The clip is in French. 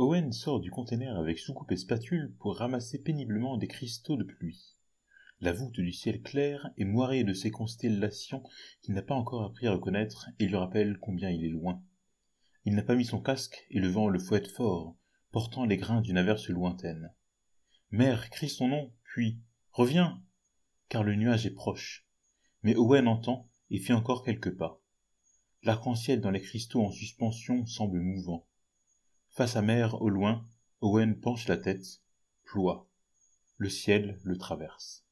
Owen sort du conteneur avec soucoupe et spatule pour ramasser péniblement des cristaux de pluie. La voûte du ciel clair est moirée de ces constellations qu'il n'a pas encore appris à reconnaître et lui rappelle combien il est loin. Il n'a pas mis son casque et le vent le fouette fort, portant les grains d'une averse lointaine. Mère crie son nom, puis Reviens car le nuage est proche. Mais Owen entend et fait encore quelques pas. L'arc-en-ciel dans les cristaux en suspension semble mouvant. Face à mer, au loin, Owen penche la tête, ploie. Le ciel le traverse.